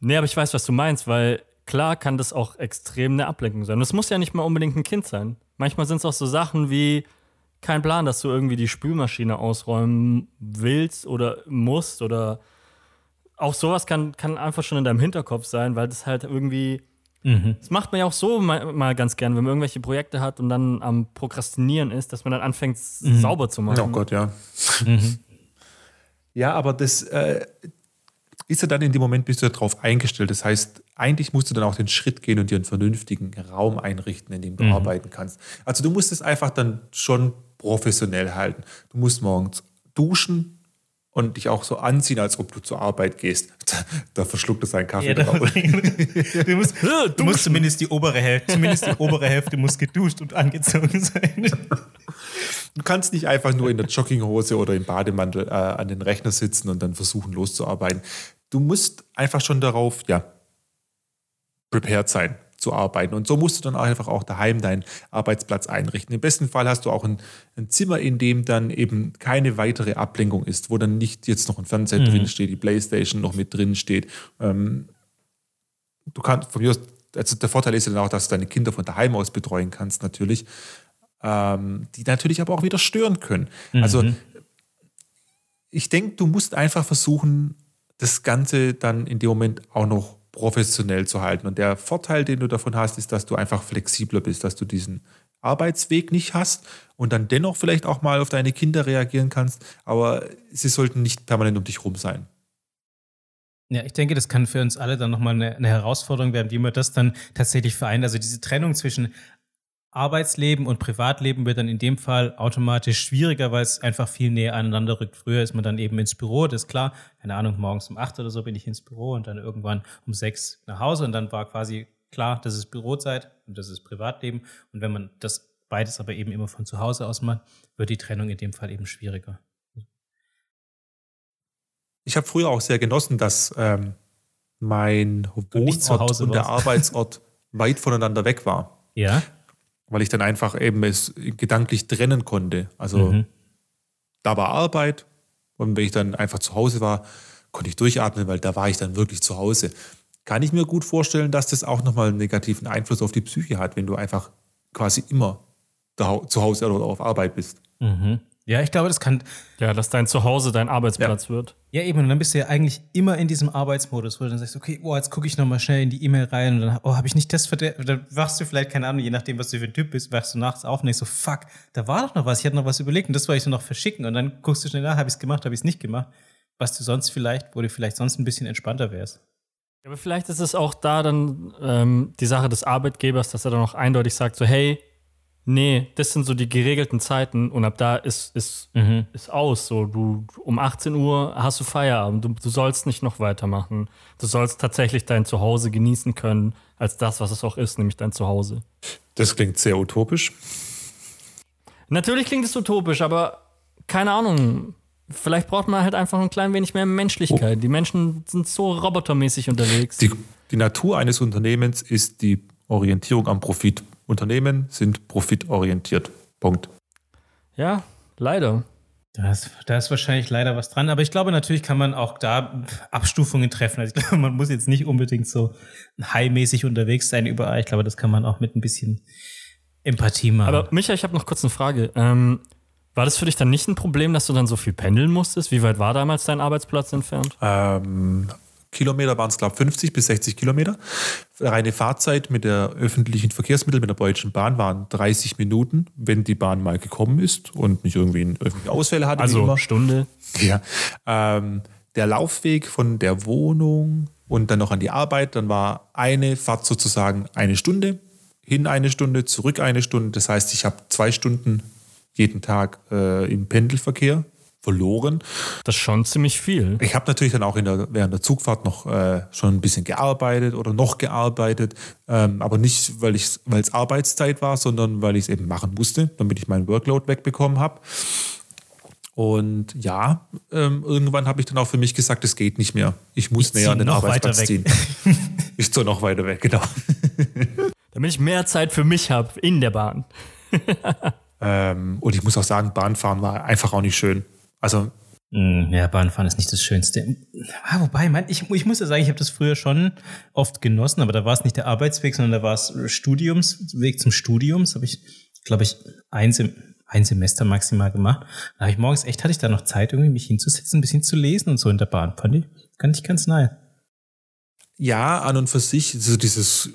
Nee, aber ich weiß, was du meinst, weil klar kann das auch extrem eine Ablenkung sein. Und es muss ja nicht mal unbedingt ein Kind sein. Manchmal sind es auch so Sachen wie kein Plan, dass du irgendwie die Spülmaschine ausräumen willst oder musst oder auch sowas kann, kann einfach schon in deinem Hinterkopf sein, weil das halt irgendwie. Das macht man ja auch so mal, mal ganz gern, wenn man irgendwelche Projekte hat und dann am Prokrastinieren ist, dass man dann anfängt, sauber zu machen. Oh Gott, ja. Ja, aber das äh, ist ja dann in dem Moment, bist du darauf eingestellt. Das heißt, eigentlich musst du dann auch den Schritt gehen und dir einen vernünftigen Raum einrichten, in dem du arbeiten kannst. Also du musst es einfach dann schon professionell halten. Du musst morgens duschen und dich auch so anziehen, als ob du zur Arbeit gehst. Da, verschluckt es einen Kaffee. Ja, drauf. du musst, du musst zumindest die obere Hälfte, zumindest die obere Hälfte muss geduscht und angezogen sein. Du kannst nicht einfach nur in der Jogginghose oder im Bademantel äh, an den Rechner sitzen und dann versuchen loszuarbeiten. Du musst einfach schon darauf, ja, prepared sein zu arbeiten. Und so musst du dann einfach auch daheim deinen Arbeitsplatz einrichten. Im besten Fall hast du auch ein, ein Zimmer, in dem dann eben keine weitere Ablenkung ist, wo dann nicht jetzt noch ein Fernseher drin steht, die Playstation noch mit drin steht. Ähm, du kannst von mir aus, also der Vorteil ist ja dann auch, dass du deine Kinder von daheim aus betreuen kannst, natürlich ähm, die natürlich aber auch wieder stören können. Also ich denke, du musst einfach versuchen, das Ganze dann in dem Moment auch noch professionell zu halten. Und der Vorteil, den du davon hast, ist, dass du einfach flexibler bist, dass du diesen Arbeitsweg nicht hast und dann dennoch vielleicht auch mal auf deine Kinder reagieren kannst, aber sie sollten nicht permanent um dich rum sein. Ja, ich denke, das kann für uns alle dann nochmal eine, eine Herausforderung werden, wie man das dann tatsächlich vereint. Also diese Trennung zwischen Arbeitsleben und Privatleben wird dann in dem Fall automatisch schwieriger, weil es einfach viel näher aneinander rückt. Früher ist man dann eben ins Büro, das ist klar, keine Ahnung, morgens um acht oder so bin ich ins Büro und dann irgendwann um sechs nach Hause und dann war quasi klar, das ist Bürozeit und das ist Privatleben. Und wenn man das beides aber eben immer von zu Hause aus macht, wird die Trennung in dem Fall eben schwieriger. Ich habe früher auch sehr genossen, dass ähm, mein Wohnort Hause und der. Arbeitsort weit voneinander weg war. Ja? Weil ich dann einfach eben es gedanklich trennen konnte. Also Mhm. da war Arbeit und wenn ich dann einfach zu Hause war, konnte ich durchatmen, weil da war ich dann wirklich zu Hause. Kann ich mir gut vorstellen, dass das auch nochmal einen negativen Einfluss auf die Psyche hat, wenn du einfach quasi immer zu Hause oder auf Arbeit bist. Mhm. Ja, ich glaube, das kann, Ja, dass dein Zuhause dein Arbeitsplatz wird. Ja, eben, und dann bist du ja eigentlich immer in diesem Arbeitsmodus, wo du dann sagst, okay, oh, jetzt gucke ich nochmal schnell in die E-Mail rein und dann, oh, habe ich nicht das verdammt, dann wachst du vielleicht, keine Ahnung, je nachdem, was du für ein Typ bist, wachst du nachts auf und denkst so, fuck, da war doch noch was, ich hatte noch was überlegt und das wollte ich so noch verschicken und dann guckst du schnell nach, habe ich es gemacht, habe ich es nicht gemacht, was du sonst vielleicht, wo du vielleicht sonst ein bisschen entspannter wärst. Aber vielleicht ist es auch da dann ähm, die Sache des Arbeitgebers, dass er dann auch eindeutig sagt, so hey, nee, das sind so die geregelten Zeiten und ab da ist, ist, ist aus. So, du um 18 Uhr hast du Feierabend, du, du sollst nicht noch weitermachen. Du sollst tatsächlich dein Zuhause genießen können, als das, was es auch ist, nämlich dein Zuhause. Das klingt sehr utopisch. Natürlich klingt es utopisch, aber keine Ahnung. vielleicht braucht man halt einfach ein klein wenig mehr Menschlichkeit. Die Menschen sind so robotermäßig unterwegs. Die, die Natur eines Unternehmens ist die Orientierung am Profit. Unternehmen sind profitorientiert. Punkt. ja, leider. Da ist, da ist wahrscheinlich leider was dran, aber ich glaube, natürlich kann man auch da Abstufungen treffen. Also ich glaube, man muss jetzt nicht unbedingt so high-mäßig unterwegs sein überall. Ich glaube, das kann man auch mit ein bisschen Empathie machen. Aber Micha, ich habe noch kurz eine Frage. Ähm, war das für dich dann nicht ein Problem, dass du dann so viel pendeln musstest? Wie weit war damals dein Arbeitsplatz entfernt? Ähm, Kilometer waren es, glaube ich, 50 bis 60 Kilometer. Reine Fahrzeit mit der öffentlichen Verkehrsmittel, mit der Deutschen Bahn waren 30 Minuten, wenn die Bahn mal gekommen ist und nicht irgendwie irgendwelche Ausfälle hatte. Also immer. Stunde. Ja. Ähm, der Laufweg von der Wohnung und dann noch an die Arbeit, dann war eine Fahrt sozusagen eine Stunde, hin eine Stunde, zurück eine Stunde. Das heißt, ich habe zwei Stunden jeden Tag äh, im Pendelverkehr verloren. Das ist schon ziemlich viel. Ich habe natürlich dann auch der, während der Zugfahrt noch äh, schon ein bisschen gearbeitet oder noch gearbeitet, ähm, aber nicht, weil es Arbeitszeit war, sondern weil ich es eben machen musste, damit ich meinen Workload wegbekommen habe. Und ja, ähm, irgendwann habe ich dann auch für mich gesagt, es geht nicht mehr. Ich muss Ich näher an den Arbeitsplatz ziehen. Ich ziehe noch weiter weg, genau. Damit ich mehr Zeit für mich habe in der Bahn. Ähm, und ich muss auch sagen, Bahnfahren war einfach auch nicht schön. Also Mm, Ja, Bahnfahren ist nicht das Schönste. Ah, wobei, mein, ich, ich muss ja sagen, ich habe das früher schon oft genossen, aber da war es nicht der Arbeitsweg, sondern da war es Studiumsweg zum Studium. Das habe ich, glaube ich, ein, Sem ein Semester maximal gemacht. Da habe ich morgens echt, hatte ich da noch Zeit, irgendwie mich hinzusetzen, ein bisschen zu lesen und so in der Bahn. Fand ich, fand ich ganz nice. ja, an und für sich, so dieses,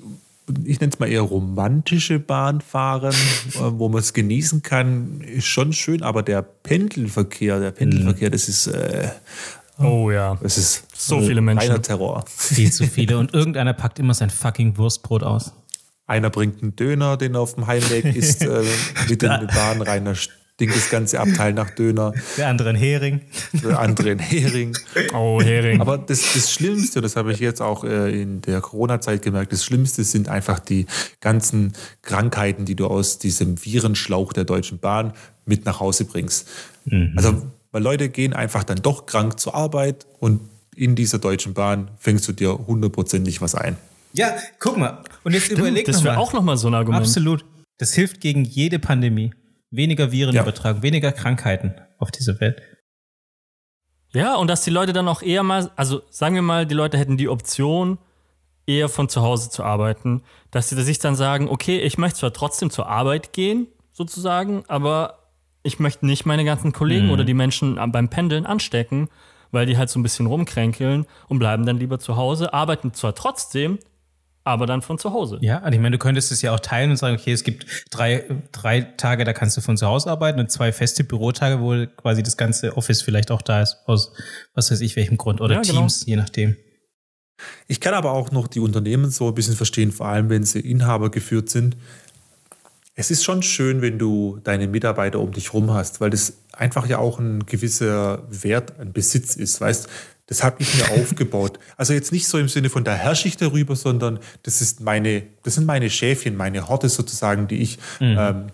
ich nenne es mal eher romantische Bahnfahren, äh, wo man es genießen kann, ist schon schön, aber der Pendelverkehr, der Pendelverkehr, das ist, äh, Oh ja. das ist So viele Menschen. reiner Terror. Viel zu viele. Und irgendeiner packt immer sein fucking Wurstbrot aus. Einer bringt einen Döner, den er auf dem Heimweg isst, äh, mit in die Bahn rein, stinkt das ganze Abteil nach Döner, Der andere ein Hering. der andere ein Hering. Oh, Hering. Aber das, das Schlimmste, das habe ich jetzt auch äh, in der Corona-Zeit gemerkt, das Schlimmste sind einfach die ganzen Krankheiten, die du aus diesem Virenschlauch der Deutschen Bahn mit nach Hause bringst. Also, weil Leute gehen einfach dann doch krank zur Arbeit und in dieser Deutschen Bahn fängst du dir hundertprozentig was ein. Ja, guck mal. Und jetzt überleg das noch wäre mal. auch nochmal so ein Argument. Absolut. Das hilft gegen jede Pandemie. Weniger Viren Ja. übertragen, weniger Krankheiten auf dieser Welt. Ja, und dass die Leute dann auch eher mal, also sagen wir mal, die Leute hätten die Option, eher von zu Hause zu arbeiten, dass sie sich dann sagen, okay, ich möchte zwar trotzdem zur Arbeit gehen, sozusagen, aber ich möchte nicht meine ganzen Kollegen oder die Menschen beim Pendeln anstecken, weil die halt so ein bisschen rumkränkeln und bleiben dann lieber zu Hause, arbeiten zwar trotzdem, aber dann von zu Hause. Ja, und ich meine, du könntest es ja auch teilen und sagen, okay, es gibt drei, drei Tage, da kannst du von zu Hause arbeiten und zwei feste Bürotage, wo quasi das ganze Office vielleicht auch da ist, aus was weiß ich welchem Grund. Oder Ja, genau. Teams, je nachdem. Ich kann aber auch noch die Unternehmen so ein bisschen verstehen, vor allem wenn sie Inhaber geführt sind. Es ist schon schön, wenn du deine Mitarbeiter um dich rum hast, weil das einfach ja auch ein gewisser Wert, ein Besitz ist, weißt das habe ich mir aufgebaut. Also jetzt nicht so im Sinne von da herrsche ich darüber, sondern das ist meine, das sind meine Schäfchen, meine Horte sozusagen, die ich, ähm,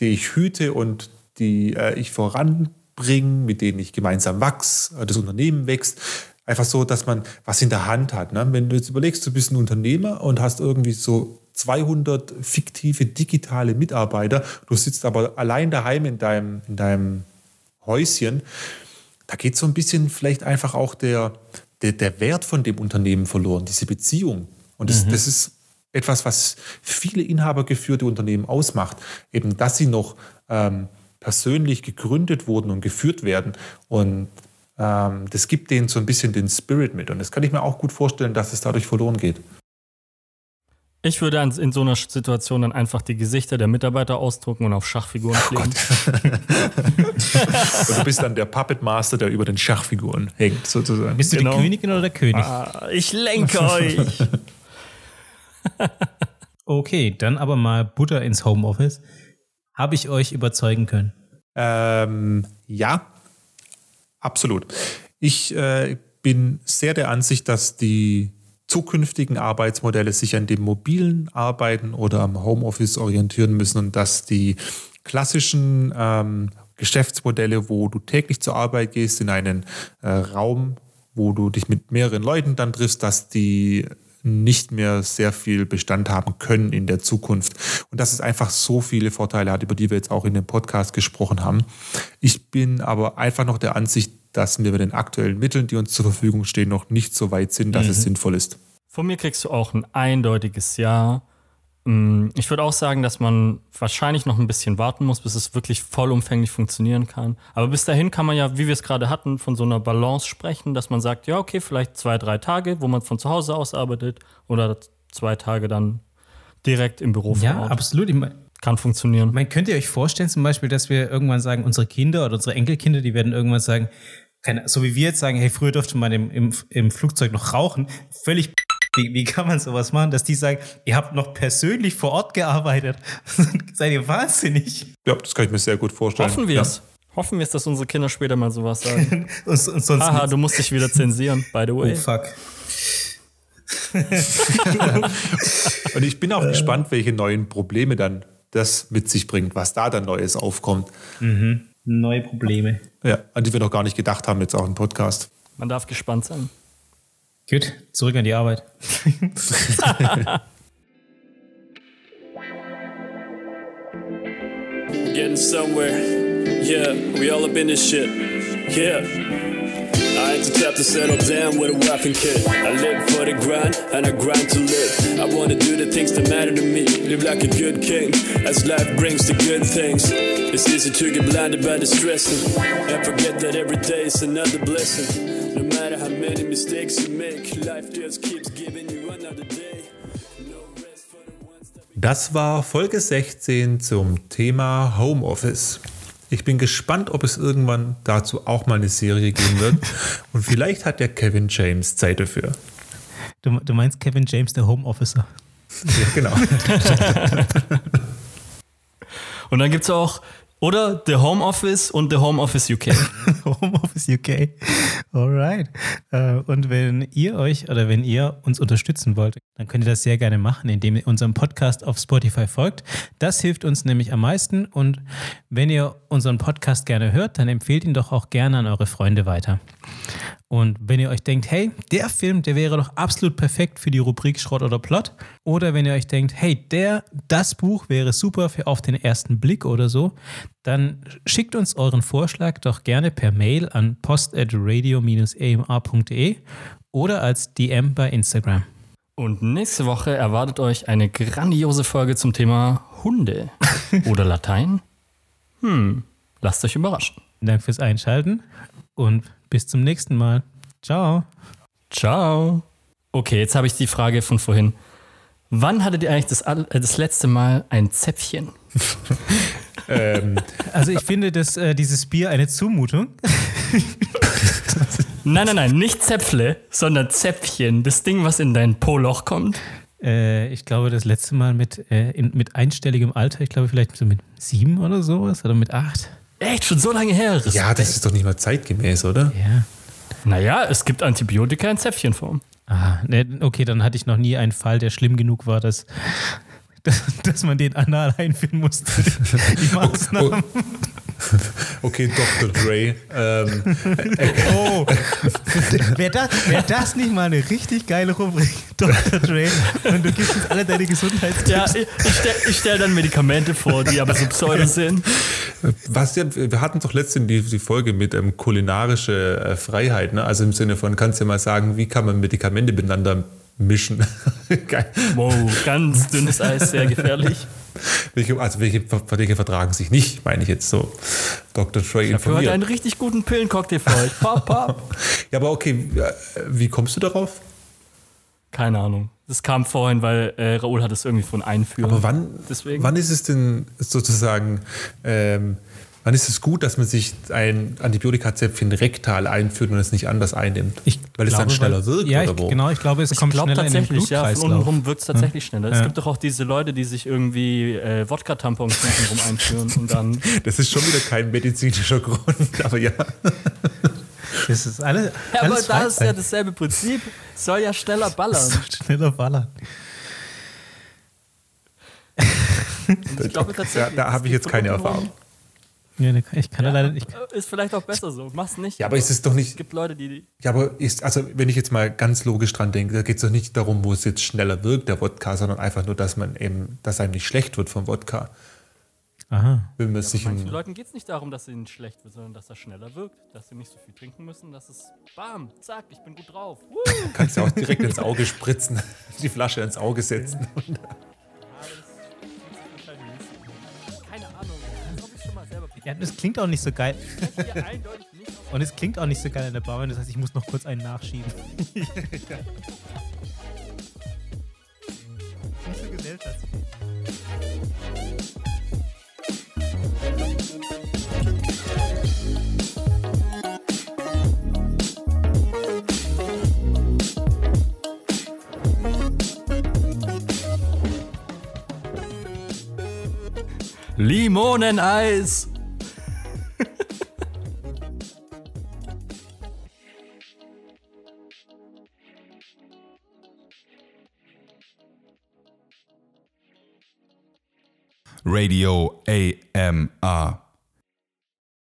die ich hüte und die äh, ich voranbringe, mit denen ich gemeinsam wachs, äh, das Unternehmen wächst. Einfach so, dass man was in der Hand hat. Ne? Wenn du jetzt überlegst, du bist ein Unternehmer und hast irgendwie so 200 fiktive digitale Mitarbeiter, du sitzt aber allein daheim in deinem, in deinem Häuschen, da geht so ein bisschen vielleicht einfach auch der, der, der Wert von dem Unternehmen verloren, diese Beziehung. Und das, das ist etwas, was viele inhabergeführte Unternehmen ausmacht, eben dass sie noch ähm, persönlich gegründet wurden und geführt werden. Und ähm, das gibt denen so ein bisschen den Spirit mit. Und das kann ich mir auch gut vorstellen, dass es dadurch verloren geht. Ich würde in so einer Situation dann einfach die Gesichter der Mitarbeiter ausdrucken und auf Schachfiguren kleben. Und du bist dann der Puppet Master, der über den Schachfiguren hängt, sozusagen. Bist du Genau. die Königin oder der König? Ah, ich lenke euch. Okay, dann aber mal Butter ins Homeoffice. Habe ich euch überzeugen können? Ähm, ja, absolut. Ich äh, bin sehr der Ansicht, dass die zukünftigen Arbeitsmodelle sich an dem mobilen Arbeiten oder am Homeoffice orientieren müssen und dass die klassischen ähm, Geschäftsmodelle, wo du täglich zur Arbeit gehst, in einen äh, Raum, wo du dich mit mehreren Leuten dann triffst, dass die nicht mehr sehr viel Bestand haben können in der Zukunft. Und dass es einfach so viele Vorteile hat, über die wir jetzt auch in dem Podcast gesprochen haben. Ich bin aber einfach noch der Ansicht, dass wir mit den aktuellen Mitteln, die uns zur Verfügung stehen, noch nicht so weit sind, dass es sinnvoll ist. Von mir kriegst du auch ein eindeutiges Ja. Mm, Ich würde auch sagen, dass man wahrscheinlich noch ein bisschen warten muss, bis es wirklich vollumfänglich funktionieren kann. Aber bis dahin kann man ja, wie wir es gerade hatten, von so einer Balance sprechen, dass man sagt, ja, okay, vielleicht zwei, drei Tage, wo man von zu Hause aus arbeitet oder zwei Tage dann direkt im Büro Ja, Ort. absolut. Ich mein, Kann funktionieren. Man könnt ihr euch vorstellen, zum Beispiel, dass wir irgendwann sagen, unsere Kinder oder unsere Enkelkinder, die werden irgendwann sagen, keine, so wie wir jetzt sagen, hey, früher durfte man im, im, im Flugzeug noch rauchen. Völlig. Wie, wie kann man sowas machen, dass die sagen, ihr habt noch persönlich vor Ort gearbeitet? Seid ihr wahnsinnig? Ja, das kann ich mir sehr gut vorstellen. Hoffen wir es. Hoffen wir es, dass unsere Kinder später mal sowas sagen. Und, und sonst Haha, nichts. du musst dich wieder zensieren, by the Oh, way. fuck. Ja. Und ich bin auch gespannt, welche neuen Probleme dann das mit sich bringt, was da dann Neues aufkommt. Neue Probleme. Ja, an die wir noch gar nicht gedacht haben, jetzt auch im Podcast. Man darf gespannt sein. Gut, zurück an die Arbeit. Getting somewhere. Yeah, we all up in this shit. Yeah. I ain't the type to settle down with a wife and kid. I live for the grind and I grind to live. I wanna do the things that matter to me. Live like a good king as life brings the good things. It's easy to get blinded by the stressing and forget that every day is another blessing. No matter how many mistakes you make, life just keeps giving you another day. Das war Folge 16 zum Thema Homeoffice. Ich bin gespannt, ob es irgendwann dazu auch mal eine Serie geben wird. Und vielleicht hat der Kevin James Zeit dafür. Du, du meinst Kevin James, der Home Officer. Ja, genau. Und dann gibt es auch, oder The Home Office und The Home Office UK. Homeoffice UK. Alright. Äh, Und wenn ihr euch oder wenn ihr uns unterstützen wollt, dann könnt ihr das sehr gerne machen, indem ihr unserem Podcast auf Spotify folgt. Das hilft uns nämlich am meisten. Und wenn ihr unseren Podcast gerne hört, dann empfehlt ihn doch auch gerne an eure Freunde weiter. Und wenn ihr euch denkt, hey, der Film, der wäre doch absolut perfekt für die Rubrik Schrott oder Plot. Oder wenn ihr euch denkt, hey, der, das Buch wäre super für auf den ersten Blick oder so, dann schickt uns euren Vorschlag doch gerne per Mail an post.radio-amr.de oder als DM bei Instagram. Und nächste Woche erwartet euch eine grandiose Folge zum Thema Hunde. Oder Latein? Hm, lasst euch überraschen. Vielen Dank fürs Einschalten und bis zum nächsten Mal. Ciao. Ciao. Okay, jetzt habe ich die Frage von vorhin. Wann hattet ihr eigentlich das, äh, das letzte Mal ein Zäpfchen? ähm, Also ich finde das, äh, dieses Bier eine Zumutung. Nein, nein, nein, nicht Zäpfle, sondern Zäpfchen. Das Ding, was in dein Po-Loch kommt. Äh, ich glaube, das letzte Mal mit, äh, in, mit einstelligem Alter, ich glaube vielleicht so mit sieben oder sowas oder mit acht. Echt, schon so lange her. Respekt. ja, das ist doch nicht mal zeitgemäß, oder? Ja. Naja, es gibt Antibiotika in Zäpfchenform. Ah, ne, okay, dann hatte ich noch nie einen Fall, der schlimm genug war, dass, dass, dass man den anal einführen musste. Die Maßnahmen. Okay, Dr. Dre. Ähm, Oh, wäre das, wär das nicht mal eine richtig geile Rubrik, Dr. Dre? Und du gibst uns alle deine Gesundheitstipps. Ja, ich, ich stelle stell dann Medikamente vor, die aber so pseudo sind. was ja, wir hatten doch letztens die, die Folge mit ähm, kulinarische äh, Freiheit, ne? also im Sinne von, kannst du ja mal sagen, wie kann man Medikamente miteinander mischen? Wow, ganz dünnes Eis, sehr gefährlich. welche, also welche, welche vertragen sich nicht, meine ich jetzt so. Dr. Für heute informiert. einen richtig guten Pillencocktail für euch. Pop, pop. Ja, aber okay, wie kommst du darauf? Keine Ahnung. Das kam vorhin, weil äh, Raoul hat es irgendwie von einführen. Aber wann, Deswegen. wann ist es denn sozusagen, ähm, wann ist es gut, dass man sich ein Antibiotikazäpfchen rektal einführt und es nicht anders einnimmt? Ich weil es dann glaube, schneller weil- wirkt Ja, oder ich, wo? genau, ich glaube, es Ich kommt glaube schneller in den tatsächlich, ja, von Blutkreislauf. unten rum wirkt es tatsächlich schneller. Es Ja. gibt doch auch diese Leute, die sich irgendwie äh, Wodka-Tampons rum einführen und dann. Das ist schon wieder kein medizinischer Grund, aber ja. Das ist alles, Ja, aber da ist ja dasselbe Prinzip. Soll ja schneller ballern. schneller ballern. Ich glaube Ja, tatsächlich. da es habe ich jetzt keine. Erfahrung. Ja, ne, ich kann da leider nicht. Ist vielleicht auch besser so. Mach's nicht. Ja, aber ist es doch Es nicht. gibt Leute, die. Ja, aber ist, also wenn ich jetzt mal ganz logisch dran denke, da geht es doch nicht darum, wo es jetzt schneller wirkt, der Wodka, sondern einfach nur, dass man eben, dass einem nicht schlecht wird vom Wodka. Aha. Wenn man sich Manchen Leuten geht es nicht darum, dass es ihnen schlecht wird, sondern dass er schneller wirkt, dass sie nicht so viel trinken müssen, dass es bam, zack, ich bin gut drauf. Woo! kannst du auch direkt ins Auge spritzen, die Flasche ins Auge setzen. Keine Ja, das klingt auch nicht so geil. Und es klingt auch nicht so geil in der Bar, das heißt, ich muss noch kurz einen nachschieben. Limoneneis! Radio AMR.